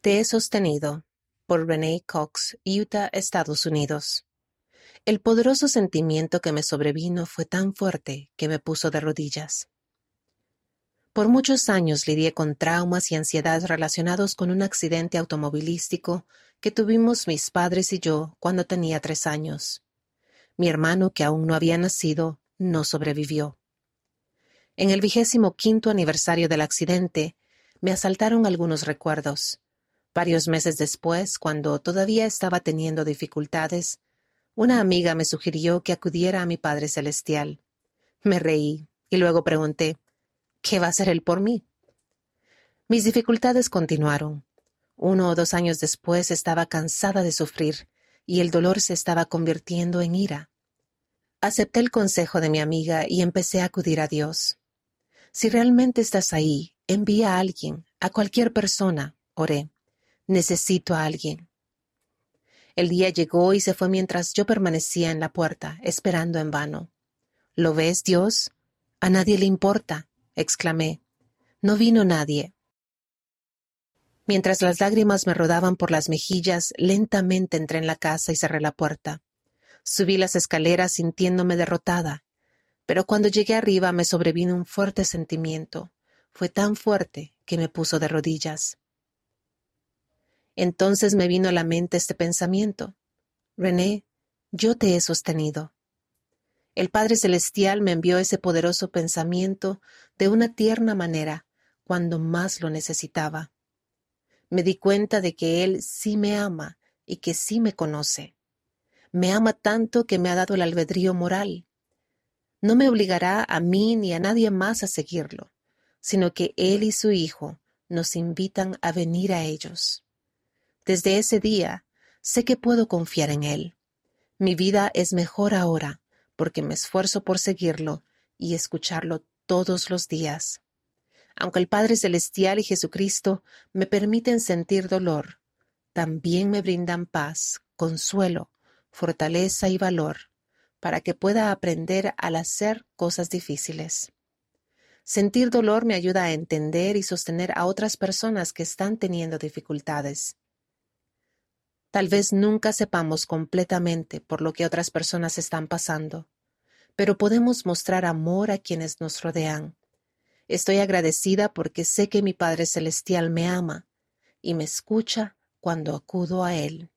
Te he sostenido por Renee Cox, Utah, Estados Unidos. El poderoso sentimiento que me sobrevino fue tan fuerte que me puso de rodillas. Por muchos años lidié con traumas y ansiedad relacionados con un accidente automovilístico que tuvimos mis padres y yo cuando tenía tres años. Mi hermano, que aún no había nacido, no sobrevivió. En el vigésimo quinto aniversario del accidente, me asaltaron algunos recuerdos. Varios meses después, cuando todavía estaba teniendo dificultades, una amiga me sugirió que acudiera a mi Padre Celestial. Me reí y luego pregunté, ¿qué va a hacer él por mí? Mis dificultades continuaron. Uno o dos años después estaba cansada de sufrir y el dolor se estaba convirtiendo en ira. Acepté el consejo de mi amiga y empecé a acudir a Dios. Si realmente estás ahí, envía a alguien, a cualquier persona, oré. Necesito a alguien. El día llegó y se fue mientras yo permanecía en la puerta, esperando en vano. ¿Lo ves, Dios? A nadie le importa, exclamé. No vino nadie. Mientras las lágrimas me rodaban por las mejillas, lentamente entré en la casa y cerré la puerta. Subí las escaleras sintiéndome derrotada, pero cuando llegué arriba me sobrevino un fuerte sentimiento. Fue tan fuerte que me puso de rodillas. Entonces me vino a la mente este pensamiento. René, yo te he sostenido. El Padre Celestial me envió ese poderoso pensamiento de una tierna manera cuando más lo necesitaba. Me di cuenta de que Él sí me ama y que sí me conoce. Me ama tanto que me ha dado el albedrío moral. No me obligará a mí ni a nadie más a seguirlo, sino que Él y su Hijo nos invitan a venir a ellos. Desde ese día sé que puedo confiar en Él. Mi vida es mejor ahora porque me esfuerzo por seguirlo y escucharlo todos los días. Aunque el Padre Celestial y Jesucristo me permiten sentir dolor, también me brindan paz, consuelo, fortaleza y valor para que pueda aprender al hacer cosas difíciles. Sentir dolor me ayuda a entender y sostener a otras personas que están teniendo dificultades. Tal vez nunca sepamos completamente por lo que otras personas están pasando, pero podemos mostrar amor a quienes nos rodean. Estoy agradecida porque sé que mi Padre Celestial me ama y me escucha cuando acudo a Él.